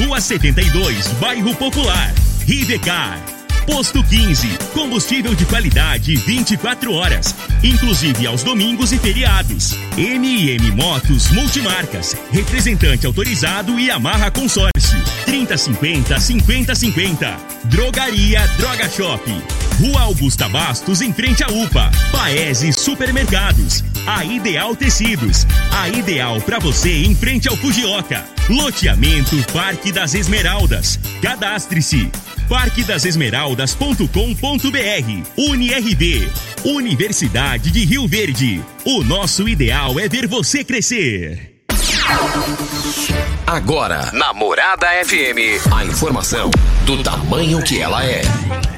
Rua 72, Bairro Popular. Rivecar. Posto 15. Combustível de qualidade 24 horas, inclusive aos domingos e feriados. MM Motos Multimarcas. Representante autorizado e amarra consórcio. 3050 5050. Drogaria Droga Shop. Rua Augusta Bastos, em frente à UPA. Paese Supermercados. A Ideal Tecidos. A ideal para você em frente ao Fujioka. Loteamento Parque das Esmeraldas. Cadastre-se parquedasesmeraldas.com.br UniRV Universidade de Rio Verde. O nosso ideal é ver você crescer. Agora, Namorada FM, a informação do tamanho que ela é.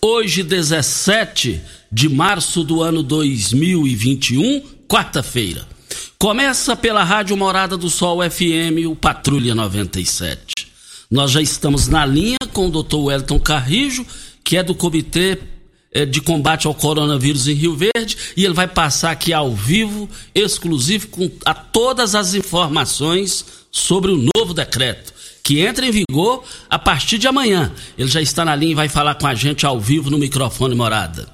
Hoje, 17 de março do ano 2021, quarta-feira. Começa pela Rádio Morada do Sol FM, o Patrulha 97. Nós já estamos na linha com o Dr. Wellington Carrijo, que é do Comitê eh, de Combate ao Coronavírus em Rio Verde, e ele vai passar aqui ao vivo, exclusivo, com a todas as informações sobre o novo decreto que entra em vigor a partir de amanhã. Ele já está na linha e vai falar com a gente ao vivo no microfone morada.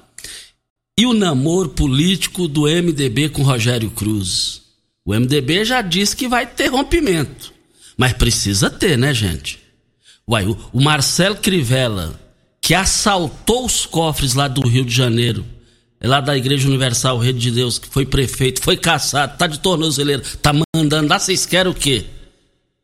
E o namoro político do MDB com Rogério Cruz? O MDB já disse que vai ter rompimento. Mas precisa ter, né, gente? Uai, o, Marcelo Crivella, que assaltou os cofres lá do Rio de Janeiro, é lá da Igreja Universal Rede de Deus, que foi prefeito, foi caçado, tá de tornozeleira, tá mandando lá, vocês querem o quê?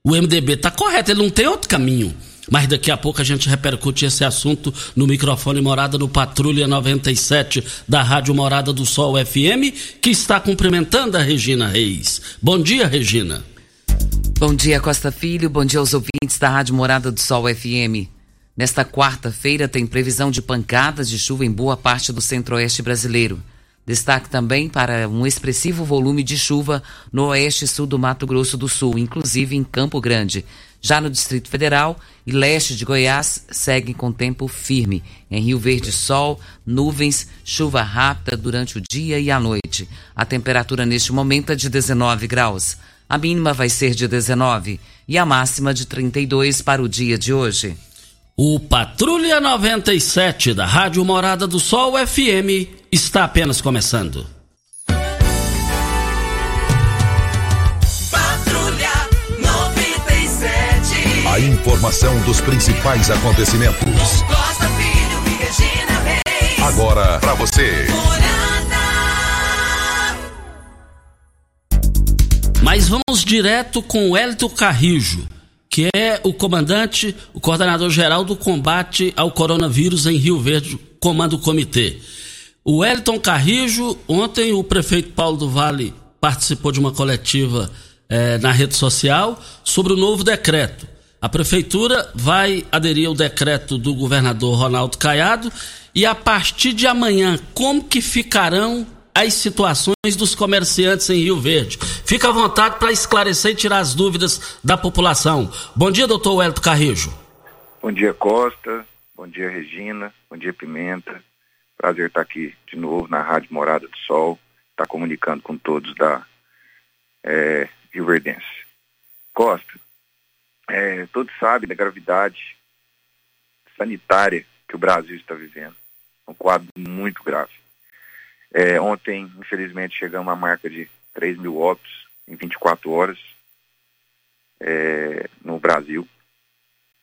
O MDB tá correto, ele não tem outro caminho. Mas daqui a pouco a gente repercute esse assunto no microfone Morada no Patrulha 97 da Rádio Morada do Sol FM, que está cumprimentando a Regina Reis. Bom dia, Regina. Bom dia, Costa Filho. Bom dia aos ouvintes da Rádio Morada do Sol FM. Nesta quarta-feira tem previsão de pancadas de chuva em boa parte do centro-oeste brasileiro. Destaque também para um expressivo volume de chuva no oeste e sul do Mato Grosso do Sul, inclusive em Campo Grande. Já no Distrito Federal e leste de Goiás seguem com tempo firme. Em Rio Verde, sol, nuvens, chuva rápida durante o dia e a noite. A temperatura neste momento é de 19 graus. A mínima vai ser de 19 e a máxima de 32 para o dia de hoje. O Patrulha 97 da Rádio Morada do Sol FM está apenas começando. Patrulha 97. A informação dos principais acontecimentos. Costa Filho e Regina Reis. Agora para você. Mas vamos direto com o Hélito Carrijo que é o comandante, o coordenador geral do combate ao coronavírus em Rio Verde, comando o comitê. O Wellington Carrijo, ontem o prefeito Paulo do Vale participou de uma coletiva eh, na rede social sobre o novo decreto. A prefeitura vai aderir ao decreto do governador Ronaldo Caiado e a partir de amanhã, como que ficarão as situações dos comerciantes em Rio Verde. Fica à vontade para esclarecer e tirar as dúvidas da população. Bom dia, doutor Wellington Carrijo. Bom dia, Costa. Bom dia, Regina. Bom dia, Pimenta. Prazer estar aqui de novo na Rádio Morada do Sol, estar comunicando com todos da é, Rio Verdense. Costa, é, todos sabem da gravidade sanitária que o Brasil está vivendo. Um quadro muito grave. É, ontem, infelizmente, chegamos à marca de 3 mil óbitos em 24 horas é, no Brasil.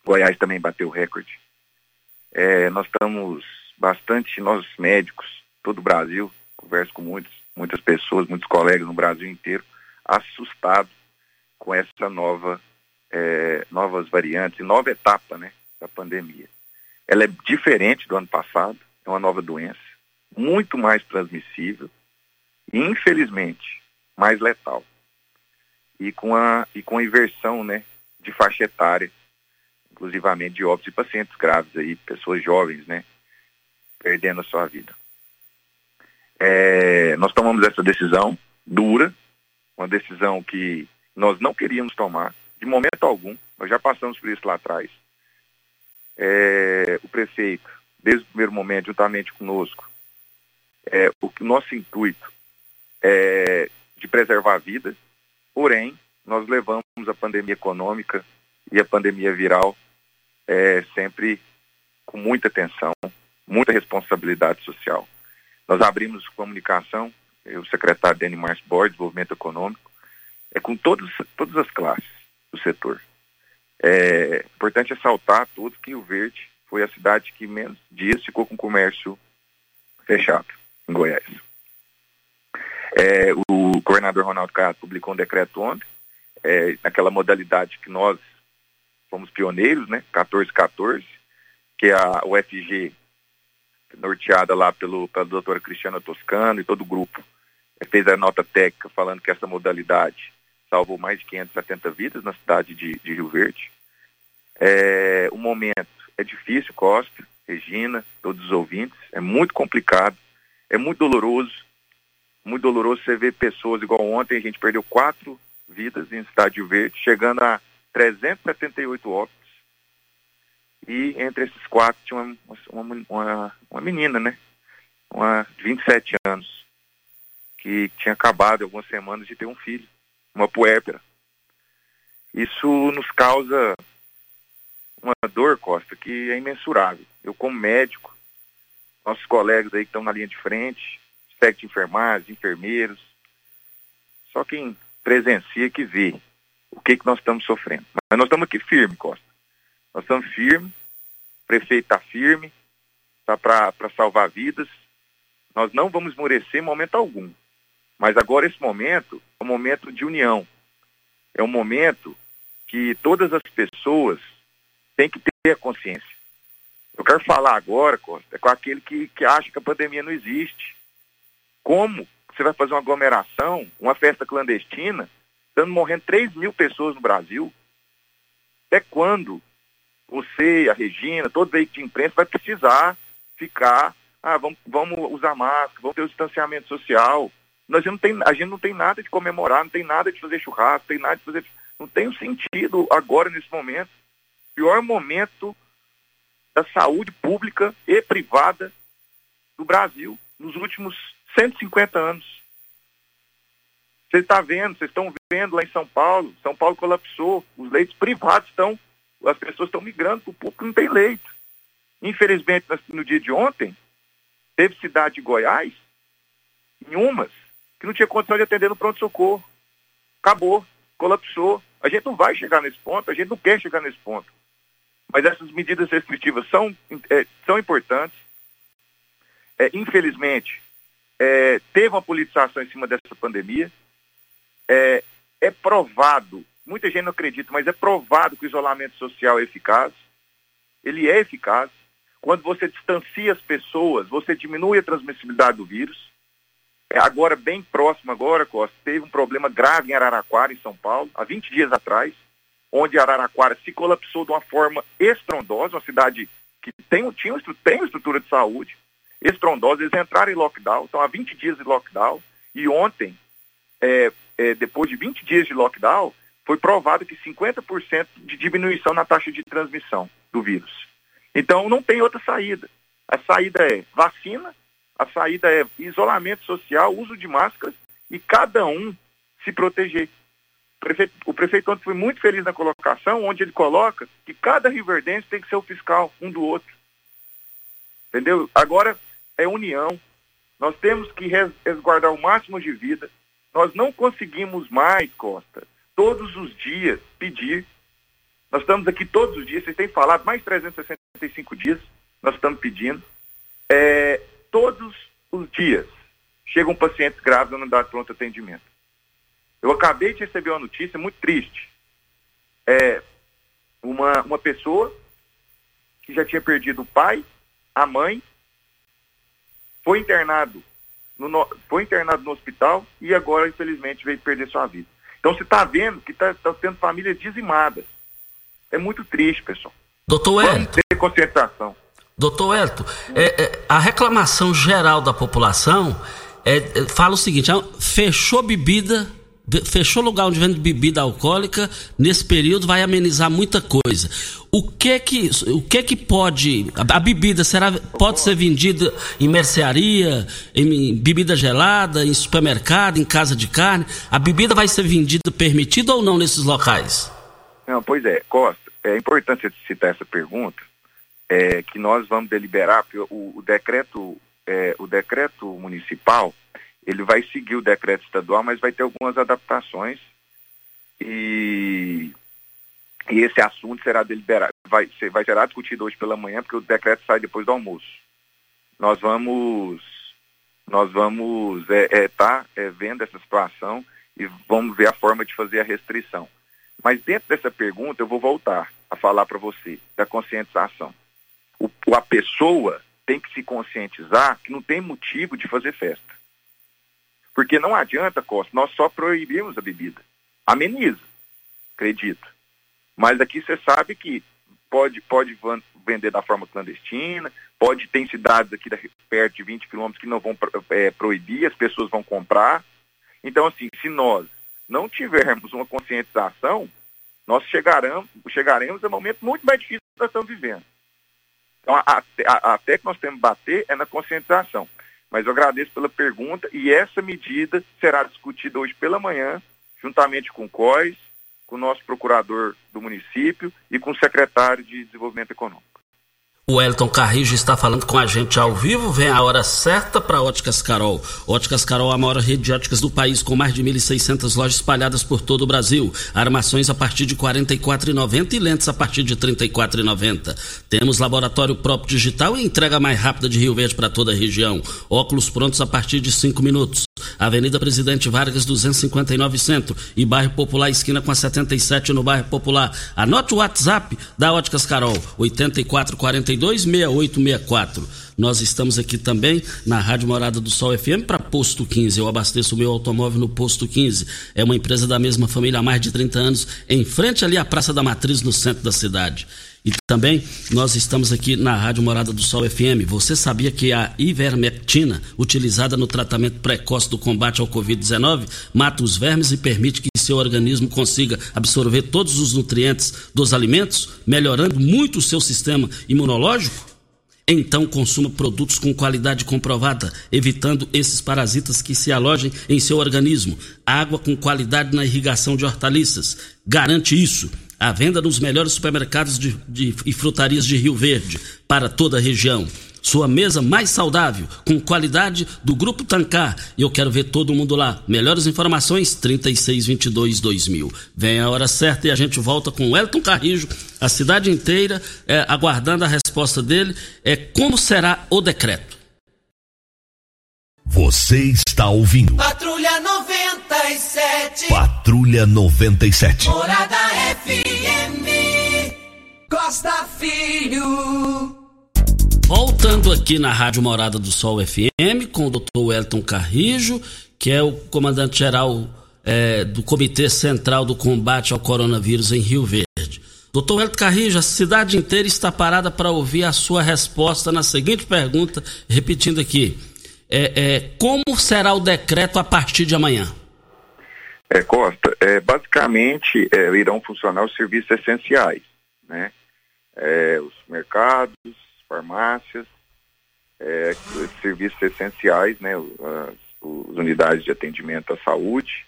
Goiás também bateu recorde. É, nós estamos bastante, nós médicos, todo o Brasil, converso com muitos, muitas pessoas, muitos colegas no Brasil inteiro, assustados com essa nova, é, novas variantes, nova etapa né, da pandemia. Ela é diferente do ano passado, é uma nova doença, muito mais transmissível e, infelizmente, mais letal. E com a, e com a inversão né, de faixa etária, inclusivamente de óbitos de pacientes graves aí, pessoas jovens, né, perdendo a sua vida. É, nós tomamos essa decisão dura, uma decisão que nós não queríamos tomar, de momento algum, nós já passamos por isso lá atrás. É, o prefeito, desde o primeiro momento, juntamente conosco, é, o nosso intuito é de preservar vidas, porém, nós levamos a pandemia econômica e a pandemia viral é, sempre com muita atenção, muita responsabilidade social. Nós abrimos comunicação, eu, o secretário Denis Márcio Borges, Desenvolvimento Econômico, é com todos, todas as classes do setor. É importante ressaltar a todos que o Verde foi a cidade que menos dias ficou com o comércio fechado, em Goiás. É, o governador Ronaldo Caiado publicou um decreto ontem, é, naquela modalidade que nós fomos pioneiros, né, 1414, que é a UFG, norteada lá pelo, pela doutora Cristiana Toscano e todo o grupo, é, fez a nota técnica falando que essa modalidade salvou mais de 570 vidas na cidade de, de Rio Verde. É, o momento é difícil, Costa, Regina, todos os ouvintes, é muito complicado, é muito doloroso, muito doloroso você ver pessoas igual ontem, a gente perdeu quatro vidas em Rio Verde, chegando a 378 óbitos. E entre esses quatro tinha uma, uma, uma, uma menina, né? Uma de 27 anos, que tinha acabado algumas semanas de ter um filho uma puérpera. Isso nos causa uma dor, Costa, que é imensurável. Eu, como médico, nossos colegas aí que estão na linha de frente, espectro de enfermagem, enfermeiros, só quem presencia que vê o que, que nós estamos sofrendo. Mas nós estamos aqui firme, Costa. Nós estamos firmes, o prefeito está firme, está para salvar vidas. Nós não vamos esmorecer em momento algum. Mas agora esse momento é um momento de união. É um momento que todas as pessoas têm que ter a consciência. Eu quero falar agora, Costa, é com aquele que, que acha que a pandemia não existe. Como você vai fazer uma aglomeração, uma festa clandestina, estando morrendo 3 mil pessoas no Brasil? Até quando você, a Regina, todo veículo de imprensa vai precisar ficar, ah, vamos, vamos usar máscara, vamos ter o distanciamento social, nós não tem, a gente não tem nada de comemorar, não tem nada de fazer churrasco, não tem nada de fazer. Não tem sentido agora nesse momento. Pior momento da saúde pública e privada do Brasil nos últimos 150 anos. Você está vendo, vocês estão vendo lá em São Paulo, São Paulo colapsou, os leitos privados estão, as pessoas estão migrando para o público não tem leito. Infelizmente, no dia de ontem, teve cidade de Goiás, em umas, que não tinha condição de atender no pronto-socorro. Acabou, colapsou. A gente não vai chegar nesse ponto, a gente não quer chegar nesse ponto. Mas essas medidas restritivas são, é, são importantes. É, infelizmente, é, teve uma politização em cima dessa pandemia. É, é provado, muita gente não acredita, mas é provado que o isolamento social é eficaz. Ele é eficaz. Quando você distancia as pessoas, você diminui a transmissibilidade do vírus. É, agora, bem próximo agora, Costa, teve um problema grave em Araraquara, em São Paulo, há 20 dias atrás, onde Araraquara se colapsou de uma forma estrondosa, uma cidade que tem, tinha, tem uma estrutura de saúde, estrondosa, eles entraram em lockdown, estão há 20 dias de lockdown, e ontem, é, é, depois de 20 dias de lockdown, foi provado que 50% de diminuição na taxa de transmissão do vírus. Então, não tem outra saída. A saída é vacina, a saída é isolamento social, uso de máscaras e cada um se proteger. O prefeito, o prefeito ontem foi muito feliz na colocação, onde ele coloca que cada riverdense tem que ser o fiscal um do outro. Entendeu? Agora é união. Nós temos que resguardar o máximo de vida. Nós não conseguimos mais, Costa, todos os dias pedir. Nós estamos aqui todos os dias, vocês têm falado mais 365 dias. nós estamos pedindo. É, todos os dias chegam pacientes graves na unidade de pronto atendimento. Eu acabei de receber uma notícia muito triste. É, uma, uma pessoa que já tinha perdido o pai, a mãe, foi internado no, foi internado no hospital e agora, infelizmente, veio perder sua vida. Então você está vendo que está tá tendo famílias dizimadas. É muito triste, pessoal. Doutor Elton. ter conscientização. Doutor Elton, é, é, a reclamação geral da população é, é fala o seguinte: fechou bebida fechou lugar onde vende bebida alcoólica, nesse período vai amenizar muita coisa. O que que, o que que pode, a, bebida será, pode ser vendida em mercearia, em bebida gelada, em supermercado, em casa de carne? A bebida vai ser vendida permitida ou não nesses locais? Não, pois é, Costa, é importante citar essa pergunta, é, que nós vamos deliberar, porque o, o decreto, é, o decreto municipal, ele vai seguir o decreto estadual, mas vai ter algumas adaptações e, e esse assunto será deliberado, vai, ser, vai discutido hoje pela manhã, porque o decreto sai depois do almoço. Nós vamos nós vamos é, é, tá é, vendo essa situação e vamos ver a forma de fazer a restrição. Mas dentro dessa pergunta eu vou voltar a falar para você da conscientização. O, a pessoa tem que se conscientizar que não tem motivo de fazer festa. Porque não adianta, Costa, nós só proibimos a bebida. Ameniza, acredito. Mas aqui você sabe que pode, pode vender da forma clandestina, pode ter cidades aqui perto de 20 quilômetros que não vão é, proibir, as pessoas vão comprar. Então, assim, se nós não tivermos uma conscientização, nós chegaremos, chegaremos a um momento muito mais difícil que nós estamos vivendo. Então, até que nós temos que bater é na conscientização. Mas eu agradeço pela pergunta e essa medida será discutida hoje pela manhã, juntamente com o COIS, com o nosso procurador do município e com o secretário de Desenvolvimento Econômico. O Elton Carrijo está falando com a gente ao vivo. Vem a hora certa para Óticas Carol. Óticas Carol é a maior rede de óticas do país, com mais de 1.600 lojas espalhadas por todo o Brasil. Armações a partir de R$ 44,90 e lentes a partir de R$ 34,90. Temos laboratório próprio digital e entrega mais rápida de Rio Verde para toda a região. Óculos prontos a partir de 5 minutos. Avenida Presidente Vargas 259 Centro e Bairro Popular esquina com a 77 no Bairro Popular. Anote o WhatsApp da Óticas Carol 8442 6864. Nós estamos aqui também na Rádio Morada do Sol FM para Posto 15. Eu abasteço o meu automóvel no Posto 15. É uma empresa da mesma família há mais de 30 anos, em frente ali à Praça da Matriz, no centro da cidade. E também nós estamos aqui na Rádio Morada do Sol FM. Você sabia que a ivermectina, utilizada no tratamento precoce do combate ao Covid-19, mata os vermes e permite que seu organismo consiga absorver todos os nutrientes dos alimentos, melhorando muito o seu sistema imunológico? Então consuma produtos com qualidade comprovada, evitando esses parasitas que se alojem em seu organismo. Água com qualidade na irrigação de hortaliças. Garante isso. A venda nos melhores supermercados de, de, e frutarias de Rio Verde para toda a região. Sua mesa mais saudável, com qualidade do Grupo Tancar. E eu quero ver todo mundo lá. Melhores informações, 3622-2000. Vem a hora certa e a gente volta com o Elton Carrijo, a cidade inteira, é, aguardando a resposta dele. É como será o decreto. Você está ouvindo. Patrulha 97. Patrulha 97. Morada FM. Costa Filho. Voltando aqui na Rádio Morada do Sol FM com o Dr. Wellington Carrijo, que é o comandante-geral é, do Comitê Central do Combate ao Coronavírus em Rio Verde. Doutor Wellington Carrijo, a cidade inteira está parada para ouvir a sua resposta na seguinte pergunta, repetindo aqui é, é, como será o decreto a partir de amanhã? É, Costa, é, basicamente é, irão funcionar os serviços essenciais, né? É, os mercados, farmácias, é, serviços essenciais, né? As, as, unidades de atendimento à saúde.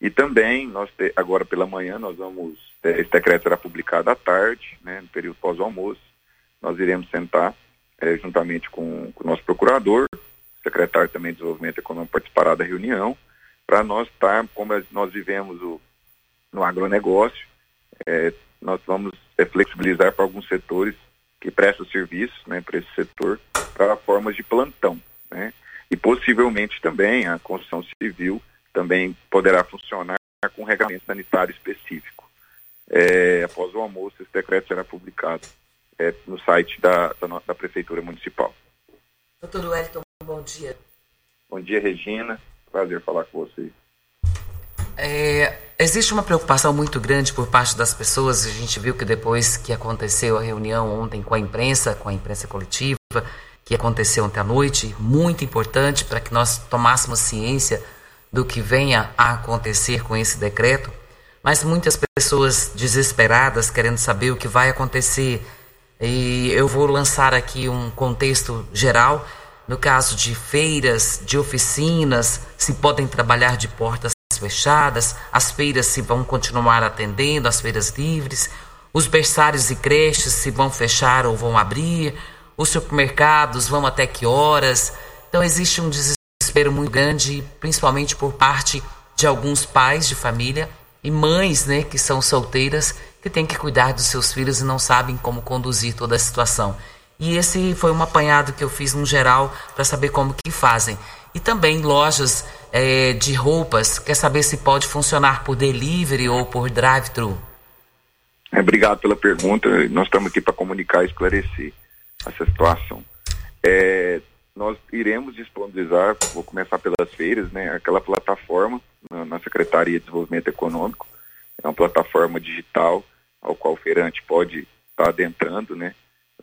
E também, nós te, agora pela manhã, nós vamos, é, esse decreto será publicado à tarde, né? no período pós-almoço, nós iremos sentar juntamente com, com o nosso procurador, secretário também de Desenvolvimento Econômico participará da reunião, para nós estar, como nós vivemos o, no agronegócio, é, nós vamos é, flexibilizar para alguns setores que presta serviço né, para esse setor para formas de plantão. Né? E possivelmente também a construção civil também poderá funcionar com regulamento sanitário específico. É, após o almoço, esse decreto será publicado é, no site da, da, da, Prefeitura Municipal. Doutor Wellington, bom dia. Bom dia, Regina. Prazer falar com você. É, existe uma preocupação muito grande por parte das pessoas. A gente viu que depois que aconteceu a reunião ontem com a imprensa, com a imprensa coletiva, que aconteceu ontem à noite, muito importante para que nós tomássemos ciência do que venha a acontecer com esse decreto, mas muitas pessoas desesperadas querendo saber o que vai acontecer. E eu vou lançar aqui um contexto geral. No caso de feiras, de oficinas, se podem trabalhar de portas fechadas, as feiras se vão continuar atendendo, as feiras livres, os berçários e creches se vão fechar ou vão abrir, os supermercados vão até que horas. Então existe um desespero muito grande, principalmente por parte de alguns pais de família e mães, né, que são solteiras, que têm que cuidar dos seus filhos e não sabem como conduzir toda a situação. E esse foi um apanhado que eu fiz no geral para saber como que fazem. E também lojas é, de roupas, quer saber se pode funcionar por delivery ou por drive-thru? É, obrigado pela pergunta. Nós estamos aqui para comunicar e esclarecer essa situação. É, nós iremos disponibilizar, vou começar pelas feiras, né, aquela plataforma na, na, Secretaria de Desenvolvimento Econômico. É uma plataforma digital ao qual o feirante pode estar tá adentrando, né?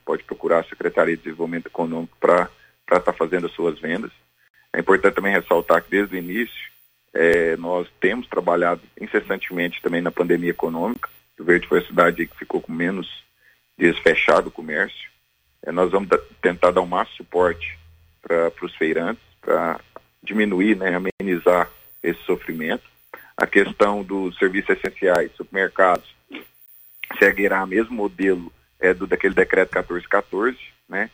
Pode procurar a Secretaria de Desenvolvimento Econômico para estar tá fazendo as suas vendas. É importante também ressaltar que desde o início é, nós temos trabalhado incessantemente também na pandemia econômica. O Verde foi a cidade que ficou com menos dias fechado o comércio. É, nós vamos tentar dar o máximo suporte para os feirantes, para diminuir, né, amenizar esse sofrimento. A questão dos serviços essenciais, supermercados, seguirá o mesmo modelo é, do daquele decreto 1414, né?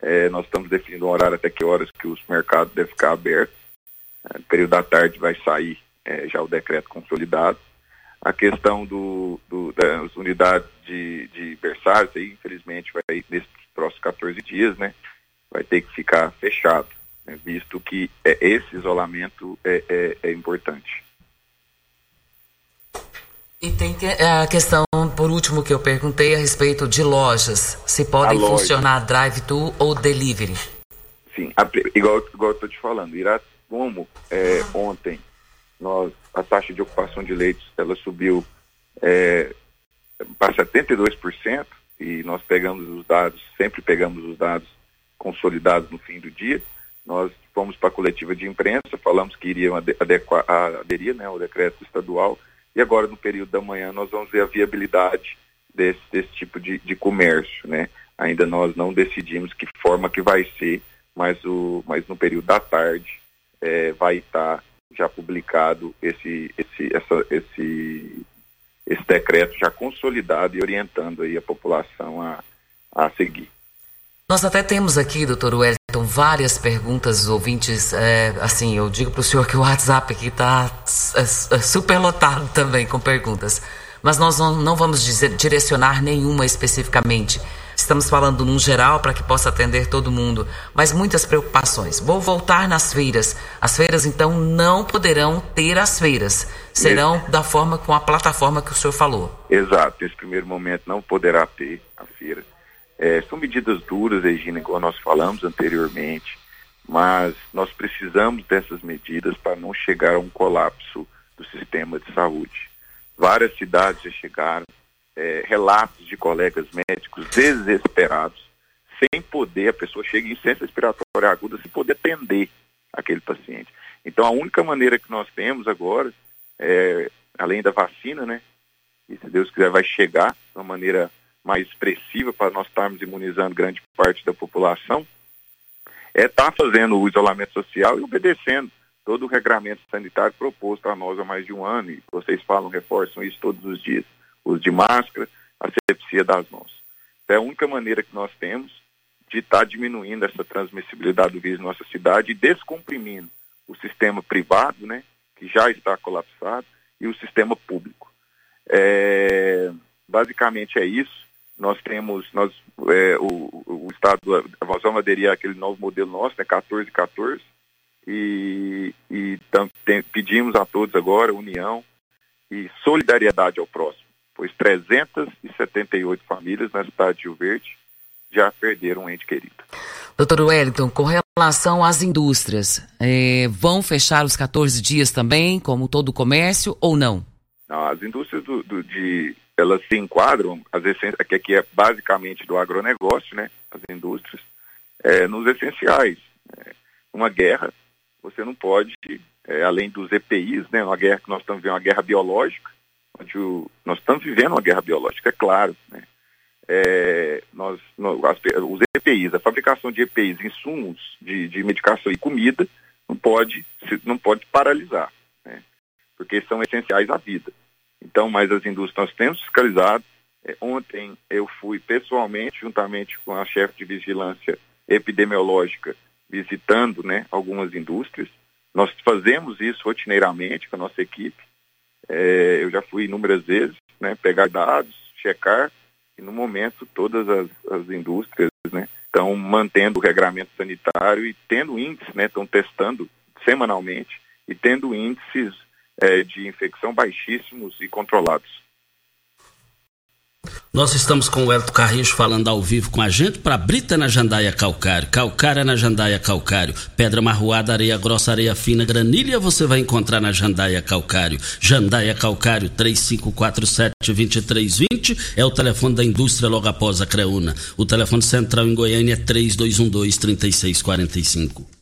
É, nós estamos definindo um horário até que horas que os mercados devem ficar abertos. É, no período da tarde vai sair é, já o decreto consolidado. A questão do, do das unidades de, de berçários, aí, infelizmente, vai nesses próximos 14 dias, né? Vai ter que ficar fechado, né, visto que é, esse isolamento é, é, é importante. E tem que, é, a questão, por último, que eu perguntei a respeito de lojas. Se podem funcionar drive-thru ou delivery? Sim, a, igual, igual eu estou te falando. Irá, como é, ontem nós, a taxa de ocupação de leitos ela subiu é, para 72% e nós pegamos os dados, sempre pegamos os dados consolidados no fim do dia. Nós fomos para a coletiva de imprensa, falamos que iriam adequar, aderir né, ao decreto estadual e agora, no período da manhã, nós vamos ver a viabilidade desse, desse tipo de, de comércio, né? Ainda nós não decidimos que forma que vai ser, mas, o, mas no período da tarde é, vai estar já publicado esse, esse, essa, esse, esse decreto já consolidado e orientando aí a população a, a seguir. Nós até temos aqui, doutor Wellington, várias perguntas dos ouvintes. É, assim, eu digo para o senhor que o WhatsApp aqui está é, é super lotado também com perguntas. Mas nós não, não vamos dizer, direcionar nenhuma especificamente. Estamos falando num geral para que possa atender todo mundo, mas muitas preocupações. Vou voltar nas feiras. As feiras, então, não poderão ter as feiras. Serão Esse... da forma com a plataforma que o senhor falou. Exato. Nesse primeiro momento não poderá ter a feira é, são medidas duras, Regina, igual nós falamos anteriormente, mas nós precisamos dessas medidas para não chegar a um colapso do sistema de saúde. Várias cidades já chegaram, é, relatos de colegas médicos desesperados, sem poder, a pessoa chega em ciência respiratória aguda, sem poder atender aquele paciente. Então, a única maneira que nós temos agora, é, além da vacina, né, e se Deus quiser vai chegar de uma maneira mais expressiva para nós estarmos imunizando grande parte da população, é estar tá fazendo o isolamento social e obedecendo todo o regramento sanitário proposto a nós há mais de um ano, e vocês falam, reforçam isso todos os dias, uso de máscara, asepsia das mãos. É a única maneira que nós temos de estar tá diminuindo essa transmissibilidade do vírus em nossa cidade e descomprimindo o sistema privado, né, que já está colapsado, e o sistema público. É, basicamente é isso nós temos, nós, é, o, o Estado, nós vamos aderir àquele novo modelo nosso, né, 14 14, e, e tam, tem, pedimos a todos agora união e solidariedade ao próximo, pois 378 famílias na cidade de Rio Verde já perderam um ente querido. Doutor Wellington, com relação às indústrias, é, vão fechar os 14 dias também, como todo o comércio, ou não? não as indústrias do, do, de elas se enquadram, as essências, que aqui é basicamente do agronegócio, né, as indústrias, é, nos essenciais. É, uma guerra, você não pode, é, além dos EPIs, né, uma guerra que nós estamos vivendo, uma guerra biológica, onde o, nós estamos vivendo uma guerra biológica, é claro, né, é, nós, nós os EPIs, a fabricação de EPIs, insumos de, de medicação e comida, não pode, não pode paralisar, né, porque são essenciais à vida. Então, mas as indústrias nós temos fiscalizado. É, ontem eu fui pessoalmente, juntamente com a chefe de vigilância epidemiológica, visitando né, algumas indústrias. Nós fazemos isso rotineiramente com a nossa equipe. É, eu já fui inúmeras vezes, né, pegar dados, checar, e no momento todas as, as indústrias né, estão mantendo o regramento sanitário e tendo índices, né, estão testando semanalmente e tendo índices é, de infecção baixíssimos e controlados. Nós estamos com o Elton Carrijo falando ao vivo com a gente para Brita na Jandaia Calcário, Calcária na Jandaia Calcário, Pedra Marroada, Areia Grossa, Areia Fina, Granilha você vai encontrar na Jandaia Calcário. Jandaia Calcário 3547-2320 é o telefone da indústria logo após a Creuna. O telefone central em Goiânia é 3212-3645.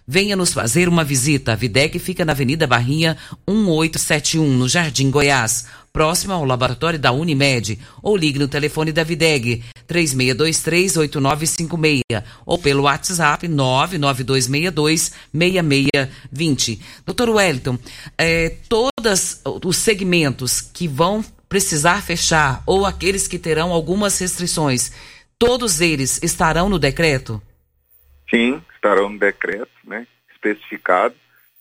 Venha nos fazer uma visita. A Videg fica na Avenida Barrinha 1871, no Jardim Goiás próximo ao laboratório da Unimed, ou ligue no telefone da Videg 36238956 ou pelo WhatsApp 992626620. Doutor Wellington, é, todos os segmentos que vão precisar fechar ou aqueles que terão algumas restrições, todos eles estarão no decreto? Sim, estarão no decreto, né, especificado,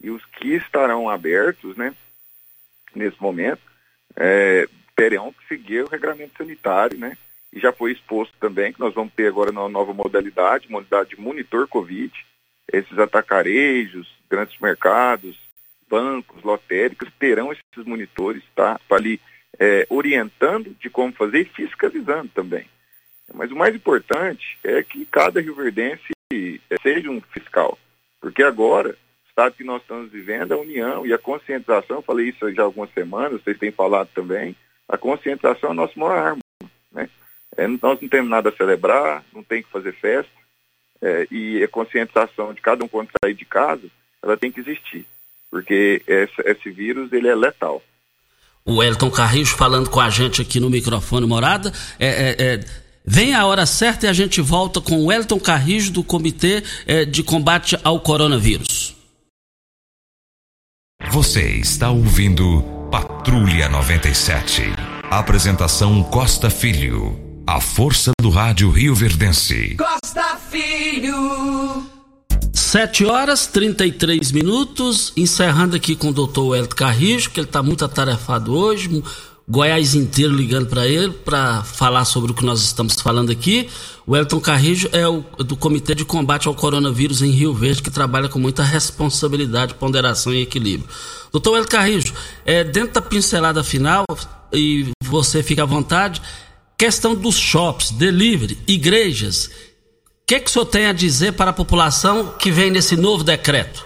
e os que estarão abertos, né, nesse momento, é, terão que seguir o regramento sanitário, né? E já foi exposto também que nós vamos ter agora uma nova modalidade, modalidade de monitor Covid, esses atacarejos, grandes mercados, bancos, lotéricos terão esses monitores, tá? Para ali é, orientando de como fazer e fiscalizando também. Mas o mais importante é que cada rioverdense é, seja um fiscal, porque agora estado que nós estamos vivendo, a união e a conscientização, falei isso já há algumas semanas, vocês têm falado também, a conscientização é a nossa maior arma. Né? É, nós não temos nada a celebrar, não tem que fazer festa, é, e a conscientização de cada um quando sair de casa, ela tem que existir, porque esse, esse vírus ele é letal. O Elton Carrijo falando com a gente aqui no microfone Morada, é, é, é... Vem a hora certa e a gente volta com o Elton Carrijo do Comitê é, de Combate ao Coronavírus. Você está ouvindo Patrulha 97. Apresentação Costa Filho. A força do rádio Rio Verdense. Costa Filho. 7 horas 33 minutos, encerrando aqui com o doutor Elton Carrijo, que ele está muito atarefado hoje, Goiás inteiro ligando para ele para falar sobre o que nós estamos falando aqui. O Elton Carrijo é o, do Comitê de Combate ao Coronavírus em Rio Verde, que trabalha com muita responsabilidade, ponderação e equilíbrio. Doutor Elton Carrijo, é, dentro da pincelada final, e você fica à vontade, questão dos shops, delivery, igrejas. O que, que o senhor tem a dizer para a população que vem nesse novo decreto?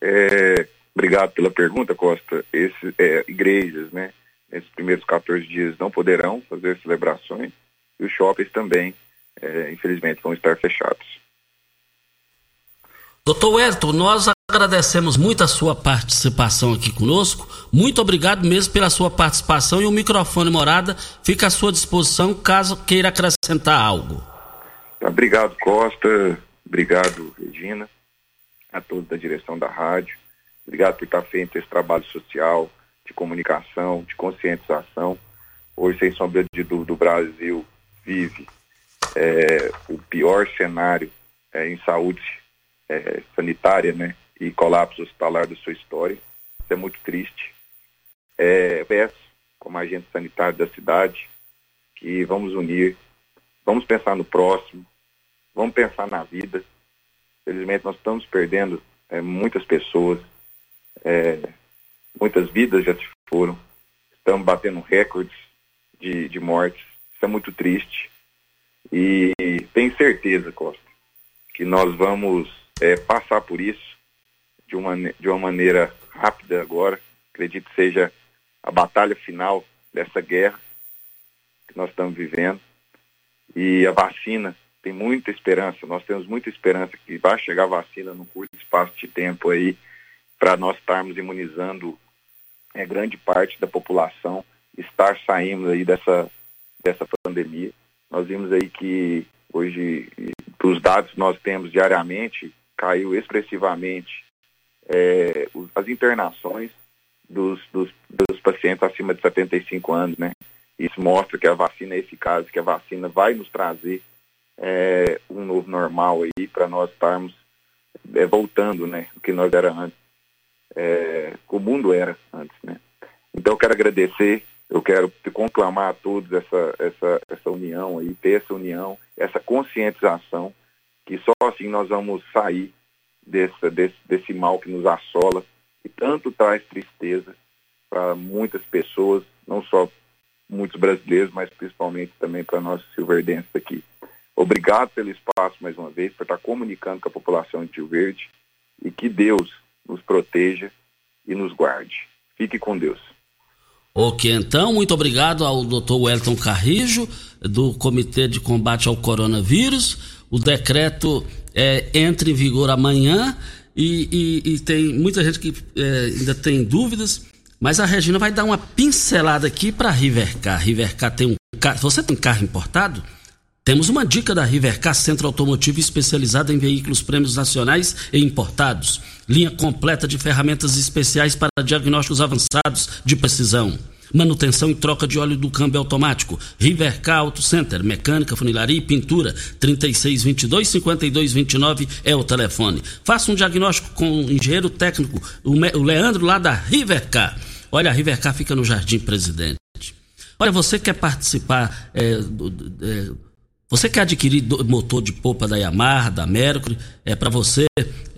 É, obrigado pela pergunta, Costa. Esse, é, igrejas, né? Nesses primeiros 14 dias não poderão fazer celebrações e os shoppings também, é, infelizmente, vão estar fechados. Doutor Wellington, nós agradecemos muito a sua participação aqui conosco. Muito obrigado mesmo pela sua participação e o microfone morada fica à sua disposição caso queira acrescentar algo. Obrigado, Costa. Obrigado, Regina. A todos da direção da rádio. Obrigado por estar feito esse trabalho social de comunicação, de conscientização. Hoje, sem sombra de dúvida, o Brasil vive é, o pior cenário é, em saúde é, sanitária né, e colapso hospitalar da sua história. Isso é muito triste. É, peço, como agente sanitário da cidade, que vamos unir, vamos pensar no próximo, vamos pensar na vida. Felizmente, nós estamos perdendo é, muitas pessoas, é, muitas vidas já se foram, estamos batendo recordes de, de mortes. Isso é muito triste. E tenho certeza, Costa, que nós vamos é, passar por isso de uma, de uma maneira rápida agora. Acredito que seja a batalha final dessa guerra que nós estamos vivendo. E a vacina tem muita esperança, nós temos muita esperança que vai chegar a vacina num curto espaço de tempo aí para nós estarmos imunizando é, grande parte da população, estar saindo aí dessa, dessa pandemia. Nós vimos aí que hoje, dos dados que nós temos diariamente, caiu expressivamente é, as internações dos, dos, dos, pacientes acima de 75 anos, né? Isso mostra que a vacina é eficaz, que a vacina vai nos trazer é, um novo normal aí para nós estarmos é, voltando, né? O que nós era antes, é, o mundo era antes, né? Então eu quero agradecer eu quero conclamar a todos essa, essa, essa união aí, ter essa união, essa conscientização, que só assim nós vamos sair desse, desse, desse mal que nos assola e tanto traz tristeza para muitas pessoas, não só muitos brasileiros, mas principalmente também para nós silverdenses aqui. Obrigado pelo espaço mais uma vez, por estar comunicando com a população de Rio Verde e que Deus nos proteja e nos guarde. Fique com Deus. Ok, então, muito obrigado ao Dr. Wellington Carrijo, do Comitê de Combate ao Coronavírus. O decreto é, entra em vigor amanhã e, e, e tem muita gente que é, ainda tem dúvidas, mas a Regina vai dar uma pincelada aqui para a Rivercar. Rivercar tem um carro. Você tem carro importado? Temos uma dica da Rivercar Centro Automotivo especializada em veículos prêmios nacionais e importados. Linha completa de ferramentas especiais para diagnósticos avançados de precisão. Manutenção e troca de óleo do câmbio automático. Rivercar Auto Center, mecânica, funilaria e pintura. 3622-5229 é o telefone. Faça um diagnóstico com o engenheiro técnico, o Leandro lá da Rivercar. Olha, a Rivercar fica no Jardim Presidente. Olha, você quer participar é, é, você quer adquirir motor de polpa da Yamaha, da Mercury, é para você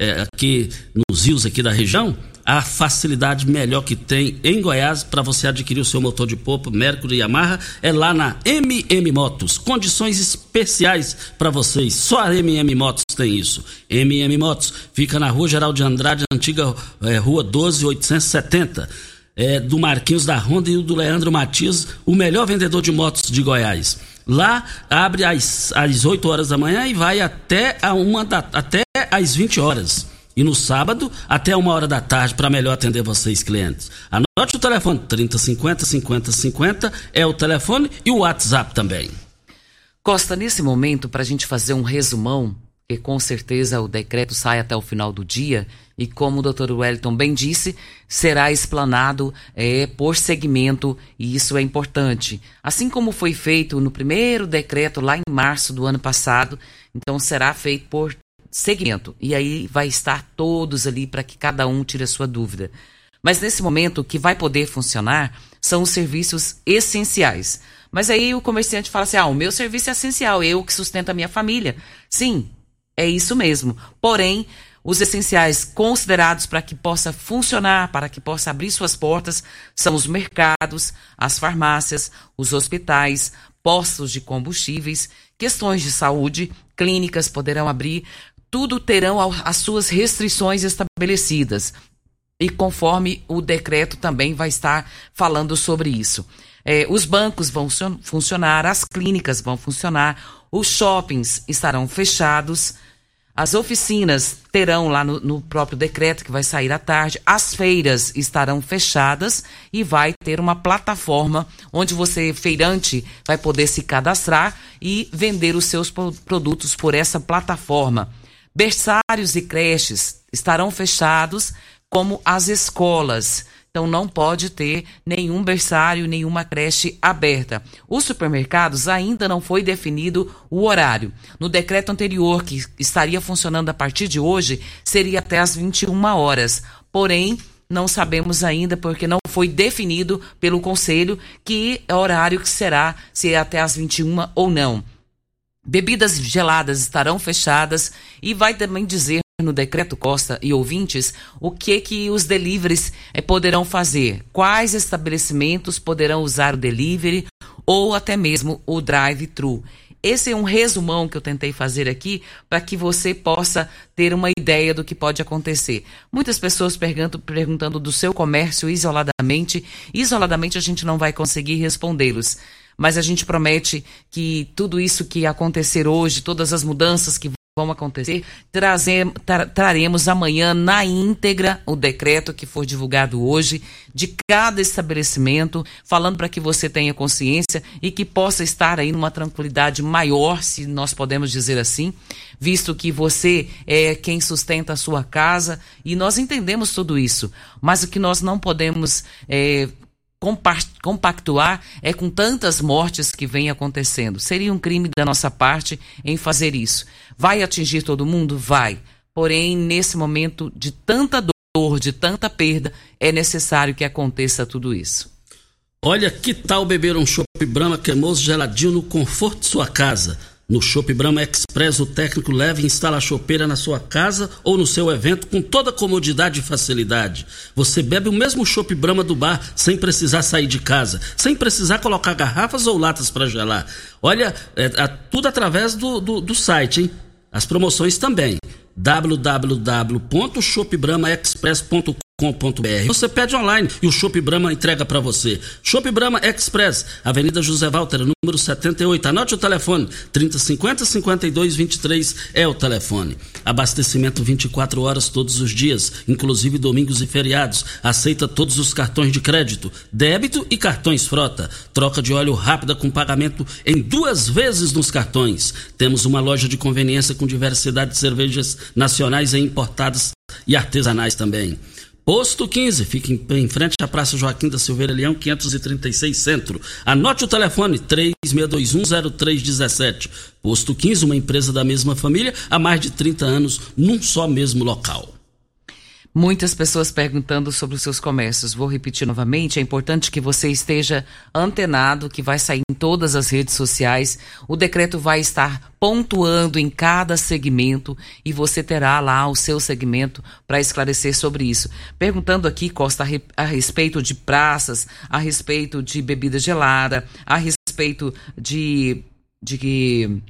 é, aqui nos rios aqui da região? A facilidade melhor que tem em Goiás para você adquirir o seu motor de polpa Mercury Yamaha é lá na MM Motos. Condições especiais para vocês. Só a MM Motos tem isso. MM Motos fica na Rua Geral de Andrade, antiga é, Rua 12870. É, do Marquinhos da Honda e do Leandro Matias, o melhor vendedor de motos de Goiás. Lá abre às, às 8 horas da manhã e vai até, a uma da, até às 20 horas. E no sábado, até uma hora da tarde, para melhor atender vocês, clientes. Anote o telefone 3050 5050 é o telefone e o WhatsApp também. Costa, nesse momento, para a gente fazer um resumão, que com certeza o decreto sai até o final do dia, e como o Dr. Wellington bem disse, será explanado é, por segmento e isso é importante. Assim como foi feito no primeiro decreto lá em março do ano passado, então será feito por segmento e aí vai estar todos ali para que cada um tire a sua dúvida. Mas nesse momento o que vai poder funcionar são os serviços essenciais. Mas aí o comerciante fala assim: ah, o meu serviço é essencial, eu que sustento a minha família. Sim, é isso mesmo. Porém, os essenciais considerados para que possa funcionar, para que possa abrir suas portas, são os mercados, as farmácias, os hospitais, postos de combustíveis, questões de saúde, clínicas poderão abrir, tudo terão as suas restrições estabelecidas. E conforme o decreto também vai estar falando sobre isso. É, os bancos vão funcionar, as clínicas vão funcionar, os shoppings estarão fechados as oficinas terão lá no, no, próprio decreto que vai sair à tarde, as feiras estarão fechadas e vai ter uma plataforma onde você, feirante, vai poder se cadastrar e vender os seus produtos por essa plataforma. Berçários e creches estarão fechados, como as escolas então não pode ter nenhum berçário, nenhuma creche aberta. Os supermercados ainda não foi definido o horário. No decreto anterior, que estaria funcionando a partir de hoje, seria até às 21 horas. Porém, não sabemos ainda porque não foi definido pelo conselho que horário que será, se é até às 21 ou não. Bebidas geladas estarão fechadas e vai também dizer no decreto Costa e ouvintes o que que os deliveries eh, poderão fazer, quais estabelecimentos poderão usar o delivery ou até mesmo o drive-thru. Esse é um resumão que eu tentei fazer aqui para que você possa ter uma ideia do que pode acontecer. Muitas pessoas perguntam, perguntando do seu comércio isoladamente. Isoladamente a gente não vai conseguir respondê-los. Mas a gente promete que tudo isso que acontecer hoje, todas as mudanças que vão acontecer. Trazer, tra, traremos amanhã na íntegra o decreto que for divulgado hoje de cada estabelecimento, falando para que você tenha consciência e que possa estar aí numa tranquilidade maior, se nós podemos dizer assim, visto que você é quem sustenta a sua casa e nós entendemos tudo isso, mas o que nós não podemos é, compactuar é com tantas mortes que vem acontecendo. Seria um crime da nossa parte em fazer isso. Vai atingir todo mundo? Vai. Porém, nesse momento de tanta dor, de tanta perda, é necessário que aconteça tudo isso. Olha que tal beber um chopp Brahma cremoso geladinho no conforto de sua casa. No Shop Brahma Express, o técnico leva e instala a chopeira na sua casa ou no seu evento com toda comodidade e facilidade. Você bebe o mesmo Shop Brahma do bar sem precisar sair de casa, sem precisar colocar garrafas ou latas para gelar. Olha, é, é, tudo através do, do, do site, hein? As promoções também www.shopbramaexpress.com você pede online e o Shop Brahma entrega para você. Shop Brahma Express, Avenida José Walter, número 78. Anote o telefone: 3050 5223 é o telefone. Abastecimento 24 horas todos os dias, inclusive domingos e feriados. Aceita todos os cartões de crédito, débito e cartões frota. Troca de óleo rápida com pagamento em duas vezes nos cartões. Temos uma loja de conveniência com diversidade de cervejas nacionais e importadas e artesanais também. Posto 15, fica em, em, frente à Praça Joaquim da Silveira Leão, 536 Centro. Anote o telefone 36210317. Posto 15, uma empresa da mesma família há mais de 30 anos, num só mesmo local. Muitas pessoas perguntando sobre os seus comércios. Vou repetir novamente: é importante que você esteja antenado, que vai sair em todas as redes sociais. O decreto vai estar pontuando em cada segmento e você terá lá o seu segmento para esclarecer sobre isso. Perguntando aqui, Costa, a respeito de praças, a respeito de bebida gelada, a respeito de, de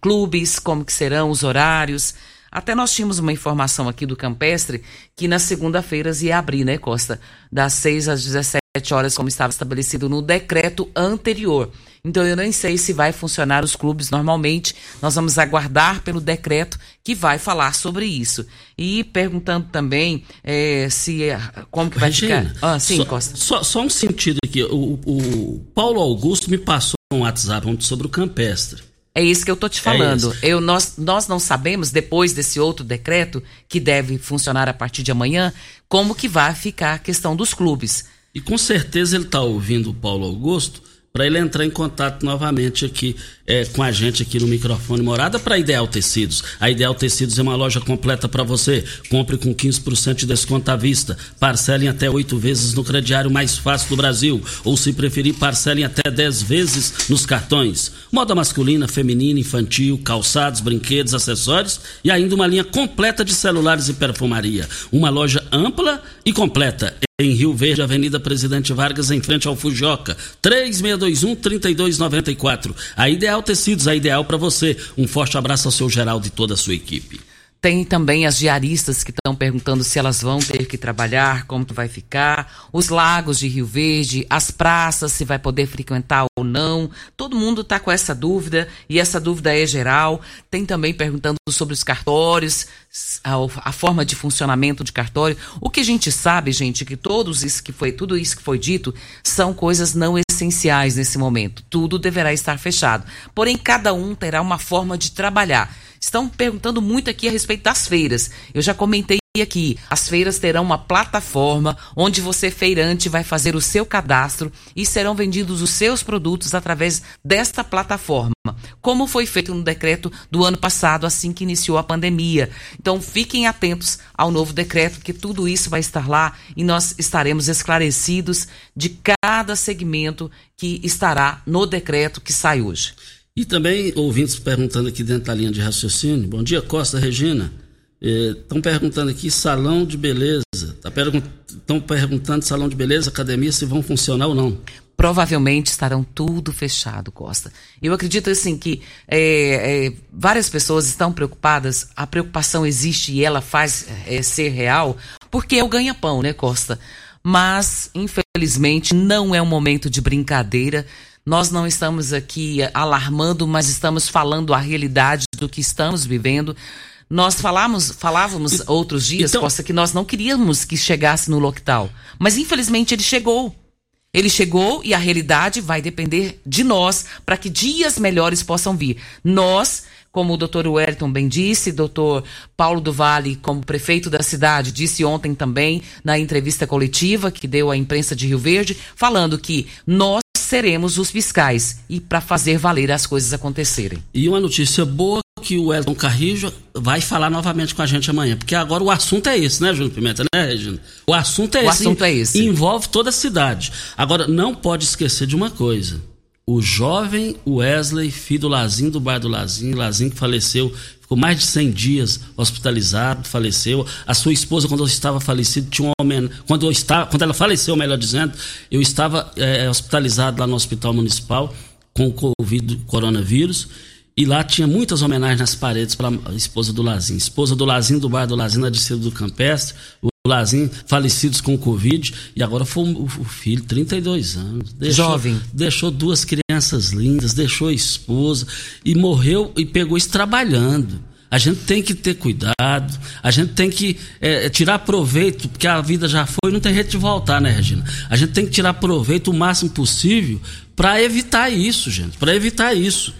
clubes, como que serão os horários. Até nós tínhamos uma informação aqui do Campestre que nas segunda-feiras ia abrir, né, Costa? Das 6 às 17 horas, como estava estabelecido no decreto anterior. Então eu nem sei se vai funcionar os clubes normalmente. Nós vamos aguardar pelo decreto que vai falar sobre isso. E perguntando também é, se como que vai Regina, ficar. Ah, sim, só, Costa. Só, só um sentido aqui. O, o Paulo Augusto me passou um WhatsApp sobre o Campestre. É isso que eu estou te falando. É eu, nós, nós não sabemos, depois desse outro decreto, que deve funcionar a partir de amanhã, como que vai ficar a questão dos clubes. E com certeza ele está ouvindo o Paulo Augusto para ele entrar em contato novamente aqui é, com a gente aqui no microfone Morada para Ideal Tecidos. A Ideal Tecidos é uma loja completa para você. Compre com 15% de desconto à vista. Parcelem até oito vezes no crediário mais fácil do Brasil. Ou se preferir, parcelem até 10 vezes nos cartões. Moda masculina, feminina, infantil, calçados, brinquedos, acessórios e ainda uma linha completa de celulares e perfumaria. Uma loja ampla e completa em Rio Verde, Avenida Presidente Vargas, em frente ao Fujoca. 3621-3294. A Ideal Tecidos, a ideal para você. Um forte abraço ao seu Geraldo e toda a sua equipe. Tem também as diaristas que estão perguntando se elas vão ter que trabalhar, como que vai ficar, os lagos de Rio Verde, as praças, se vai poder frequentar ou não. Todo mundo está com essa dúvida e essa dúvida é geral. Tem também perguntando sobre os cartórios, a, a, forma de funcionamento de cartório. O que a gente sabe, gente, que todos isso que foi, tudo isso que foi dito são coisas não essenciais nesse momento. Tudo deverá estar fechado. Porém, cada um terá uma forma de trabalhar. Estão perguntando muito aqui a respeito das feiras. Eu já comentei aqui, as feiras terão uma plataforma onde você, feirante, vai fazer o seu cadastro e serão vendidos os seus produtos através desta plataforma, como foi feito no decreto do ano passado, assim que iniciou a pandemia. Então, fiquem atentos ao novo decreto, que tudo isso vai estar lá e nós estaremos esclarecidos de cada segmento que estará no decreto que sai hoje. E também ouvintes perguntando aqui dentro da linha de raciocínio. Bom dia, Costa Regina. Estão é, perguntando aqui salão de beleza. Estão tá perguntando salão de beleza, academia, se vão funcionar ou não. Provavelmente estarão tudo fechado, Costa. Eu acredito assim que é, é, várias pessoas estão preocupadas, a preocupação existe e ela faz é, ser real, porque é o ganha-pão, né, Costa? Mas, infelizmente, não é um momento de brincadeira. Nós não estamos aqui alarmando, mas estamos falando a realidade do que estamos vivendo. Nós falamos, falávamos outros dias, então, Costa, que nós não queríamos que chegasse no lockdown. Mas infelizmente ele chegou. Ele chegou e a realidade vai depender de nós para que dias melhores possam vir. Nós, como o doutor Wellington bem disse, doutor Paulo do Vale, como prefeito da cidade, disse ontem também na entrevista coletiva que deu à imprensa de Rio Verde, falando que nós seremos os fiscais e para fazer valer as coisas acontecerem. E uma notícia boa que o Elton Carrijo vai falar novamente com a gente amanhã, porque agora o assunto é esse, né, Júnior Pimenta, né, Regina? O assunto é o esse. O assunto é esse. Envolve toda a cidade. Agora, não pode esquecer de uma coisa. O jovem Wesley, filho do Lazinho, do bairro do Lazinho, Lazinho que faleceu ficou mais de 100 dias hospitalizado, faleceu. A sua esposa, quando eu estava falecido, tinha um homem. Quando, eu estava, quando ela faleceu, melhor dizendo, eu estava é, hospitalizado lá no Hospital Municipal com o Covid, coronavírus. E lá tinha muitas homenagens nas paredes para a esposa do Lazinho. Esposa do Lazinho, do bairro do Lazinho, na descida do Campestre. Lazinho, falecidos com Covid. E agora foi o filho, 32 anos. Deixou, Jovem. Deixou duas crianças lindas, deixou a esposa. E morreu e pegou isso trabalhando. A gente tem que ter cuidado, a gente tem que é, tirar proveito, porque a vida já foi, não tem jeito de voltar, né, Regina? A gente tem que tirar proveito o máximo possível para evitar isso, gente, para evitar isso.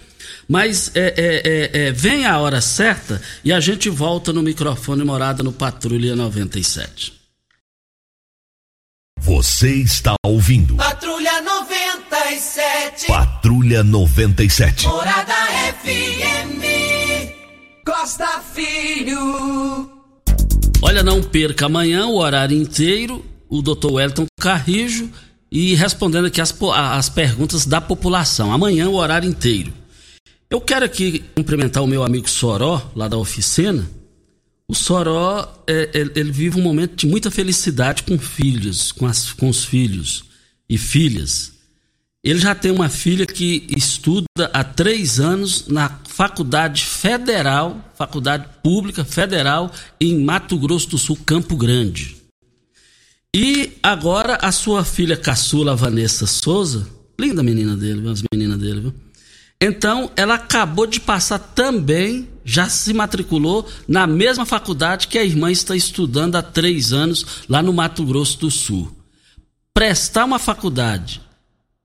Mas é, é, é, é, vem a hora certa e a gente volta no microfone morada no Patrulha 97. Você está ouvindo. Patrulha 97. Patrulha 97. Morada FM. Costa Filho. Olha, não perca amanhã o horário inteiro. O Dr. Wellington Carrijo e respondendo aqui as, as perguntas da população. Amanhã o horário inteiro. Eu quero aqui cumprimentar o meu amigo Soró, lá da oficina. O Soró, é, ele, ele, vive um momento de muita felicidade com filhos, com, as, com os filhos e filhas. Ele já tem uma filha que estuda há três anos na Faculdade Federal, Faculdade Pública Federal, em Mato Grosso do Sul, Campo Grande. E agora a sua filha caçula, Vanessa Souza, linda menina dele, as meninas dele, viu? Então, ela acabou de passar também, já se matriculou na mesma faculdade que a irmã está estudando há três anos, lá no Mato Grosso do Sul. Prestar uma faculdade,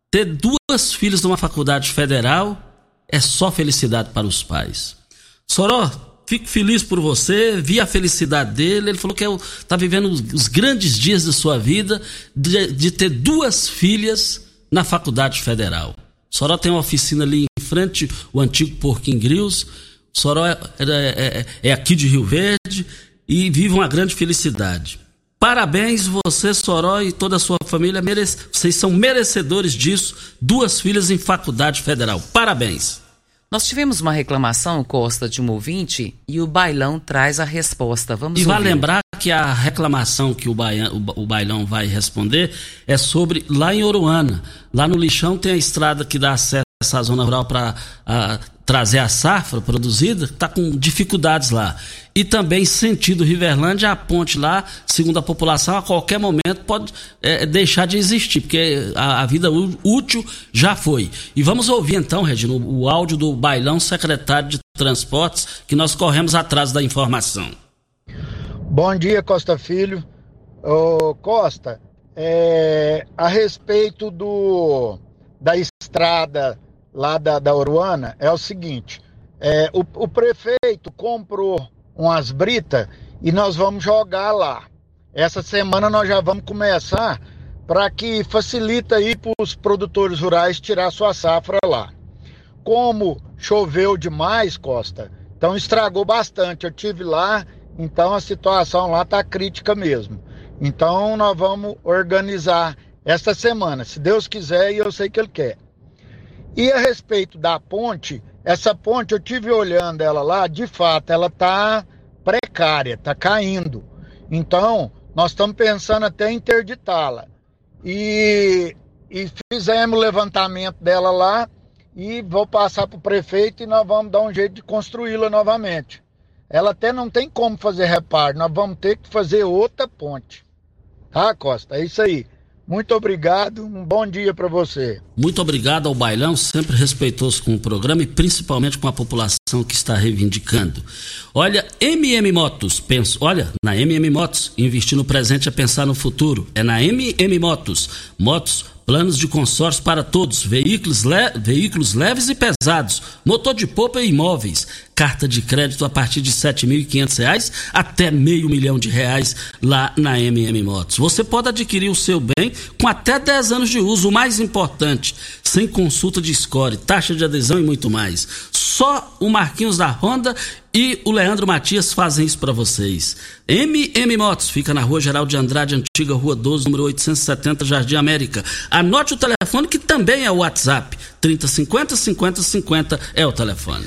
ter duas filhas numa faculdade federal, é só felicidade para os pais. Soró, fico feliz por você, vi a felicidade dele. Ele falou que está vivendo os grandes dias de sua vida de, de ter duas filhas na faculdade federal. Soró tem uma oficina ali frente, o antigo Porquinho Grills. Soró é, é, é, é, aqui de Rio Verde e vive uma grande felicidade. Parabéns, você, Soró, e toda a sua família. Merece, vocês são merecedores disso. Duas filhas em faculdade federal. Parabéns. Nós tivemos uma reclamação, Costa, de um ouvinte, e o bailão traz a resposta. Vamos E vai lembrar que a reclamação que o, o, bailão vai responder é sobre lá em Oruana. Lá no lixão tem a estrada que dá acesso à zona rural para trazer a safra produzida, está com dificuldades lá. E também, sentido Riverlândia, a ponte lá, segundo a população, a qualquer momento pode é, deixar de existir, porque a, a, vida útil já foi. E vamos ouvir então, Regina, o, o áudio do Bailão, secretário de Transportes, que nós corremos atrás da informação. Bom dia, Costa Filho. Ô, Costa, é, a respeito do, da estrada lá da, da Uruana é o seguinte: é, o, o prefeito comprou umas britas e nós vamos jogar lá. Essa semana nós já vamos começar para que facilita aí para os produtores rurais tirar sua safra lá. Como choveu demais, Costa, então estragou bastante. Eu tive lá, então a situação lá está crítica mesmo. Então nós vamos organizar esta semana, se Deus quiser e eu sei que Ele quer. E a respeito da ponte, essa ponte eu tive olhando ela lá, de fato, ela está precária, está caindo. Então, nós estamos pensando até interditá-la. E, e fizemos o levantamento dela lá e vou passar para o prefeito e nós vamos dar um jeito de construí-la novamente. Ela até não tem como fazer reparo, nós vamos ter que fazer outra ponte. Tá, Costa? É isso aí. Muito obrigado, um bom dia para você. Muito obrigado ao Bailão, sempre respeitoso com o programa e principalmente com a população que está reivindicando. Olha, MM Motos, penso, olha, na MM Motos, investir no presente é pensar no futuro. É na MM Motos. Motos Planos de consórcio para todos, veículos, le... veículos leves e pesados, motor de popa e imóveis, carta de crédito a partir de R$ 7.500 até meio milhão de reais lá na MM Motos. Você pode adquirir o seu bem com até 10 anos de uso, o mais importante, sem consulta de score, taxa de adesão e muito mais. Só o Marquinhos da Honda e o Leandro Matias fazem isso para vocês. MM Motos fica na Rua Geral de Andrade, antiga Rua 12, número 870, Jardim América. Anote o telefone que também é o WhatsApp. 3050 5050 é o telefone.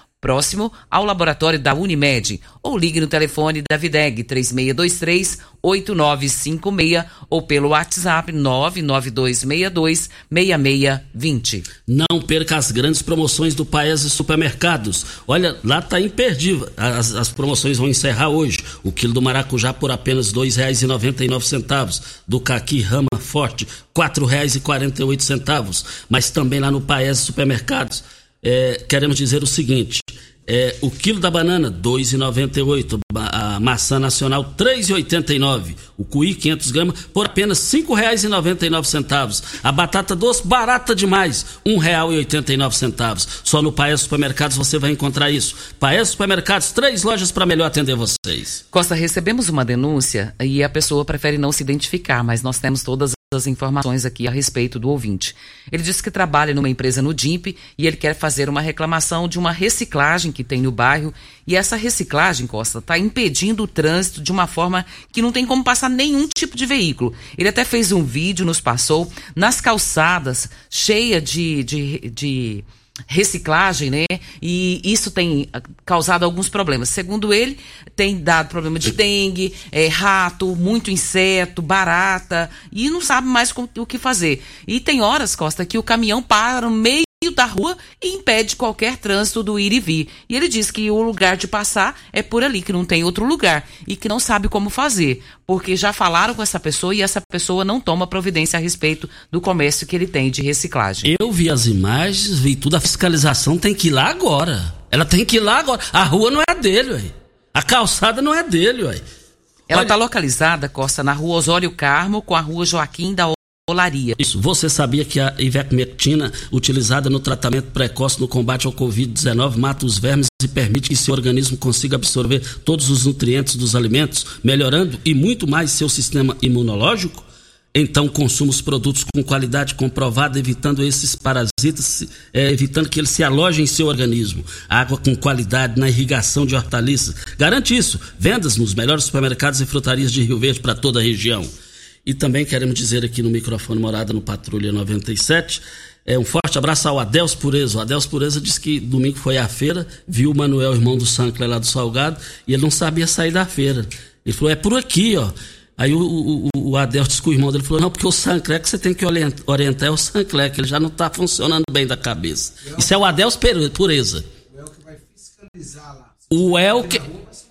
próximo ao laboratório da Unimed, ou ligue no telefone da Videg 3623 8956 ou pelo WhatsApp 99262 6620. Não perca as grandes promoções do Paes e Supermercados. Olha, lá tá imperdível. As, as promoções vão encerrar hoje. O quilo do maracujá por apenas R$ 2,99. Do caqui rama forte, R$ 4,48. Mas também lá no Paes Supermercados é, queremos dizer o seguinte: é, o quilo da banana, R$ 2,98. A maçã nacional, R$ 3,89. O cuí, 500 gramas, por apenas R$ 5,99. A batata doce, barata demais, R$ 1,89. Só no Paes Supermercados você vai encontrar isso. Paes Supermercados, três lojas para melhor atender vocês. Costa, recebemos uma denúncia e a pessoa prefere não se identificar, mas nós temos todas as informações aqui a respeito do ouvinte. Ele disse que trabalha numa empresa no DIMP e ele quer fazer uma reclamação de uma reciclagem que tem no bairro e essa reciclagem, Costa, está impedindo o trânsito de uma forma que não tem como passar nenhum tipo de veículo. Ele até fez um vídeo, nos passou, nas calçadas, cheia de, de, de reciclagem, né? E isso tem causado alguns problemas. Segundo ele, tem dado problema de dengue, é, rato, muito inseto, barata, e não sabe mais o que fazer. E tem horas, Costa, que o caminhão para no meio da rua e impede qualquer trânsito do ir e vir. E ele diz que o lugar de passar é por ali, que não tem outro lugar e que não sabe como fazer, porque já falaram com essa pessoa e essa pessoa não toma providência a respeito do comércio que ele tem de reciclagem. Eu vi as imagens, vi tudo, a fiscalização tem que ir lá agora. Ela tem que ir lá agora. A rua não é dele, ué. A calçada não é dele, ué. Ela está localizada, Costa, na rua Osório Carmo com a rua Joaquim da Olaria. Isso. Você sabia que a ivermectina, utilizada no tratamento precoce no combate ao Covid-19, mata os vermes e permite que seu organismo consiga absorver todos os nutrientes dos alimentos, melhorando e muito mais seu sistema imunológico? Então consuma os produtos com qualidade comprovada, evitando esses parasitas, é, evitando que eles se alojem em seu organismo. Água com qualidade na irrigação de hortaliças. Garante isso. Vendas nos melhores supermercados e frutarias de Rio Verde para toda a região. E também queremos dizer aqui no microfone Morada no Patrulha 97. É, um forte abraço ao Adeus Pureza. O Adeus Pureza disse que domingo foi à feira, viu o Manuel, irmão do Sancler lá do Salgado, e ele não sabia sair da feira. Ele falou: é por aqui, ó. Aí o, o, o Adeus disse que o irmão dele falou: não, porque o Sancler que você tem que orientar é o Sancler, que ele já não está funcionando bem da cabeça. Isso é o Adeus Pureza. É o que vai fiscalizar lá. O Elker,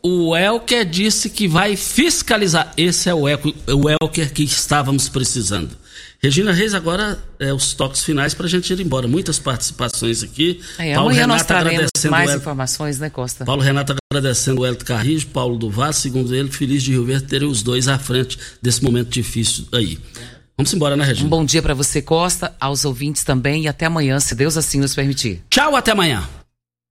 o Elker disse que vai fiscalizar. Esse é o, Elker, o Elker que estávamos precisando. Regina Reis, agora é os toques finais para a gente ir embora. Muitas participações aqui. É, Paulo amanhã Renato nós traremos mais informações, né, Costa? Paulo Renato agradecendo o Hélio Carrijo, Paulo do Vaz, segundo ele, feliz de Rio Verde terem os dois à frente desse momento difícil aí. Vamos embora, né, Regina? Um bom dia para você, Costa, aos ouvintes também e até amanhã, se Deus assim nos permitir. Tchau, até amanhã.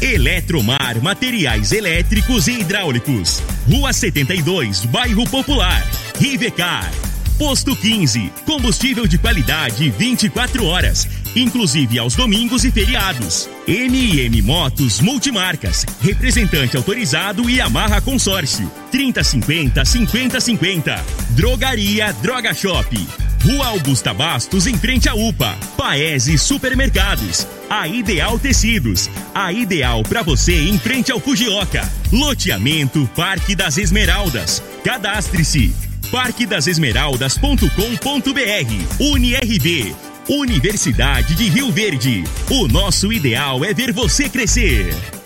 Eletromar Materiais Elétricos e Hidráulicos. Rua 72, Bairro Popular. Rivecar. Posto 15. Combustível de qualidade 24 horas, inclusive aos domingos e feriados. MM Motos Multimarcas. Representante autorizado e amarra consórcio. 3050 5050. Drogaria Droga Shop. Rua Augusta Bastos, em frente à UPA. Paese Supermercados. A Ideal Tecidos. A ideal para você em frente ao Fujioka. Loteamento Parque das Esmeraldas. Cadastre-se. parquedasesmeraldas.com.br. UniRV. Universidade de Rio Verde. O nosso ideal é ver você crescer.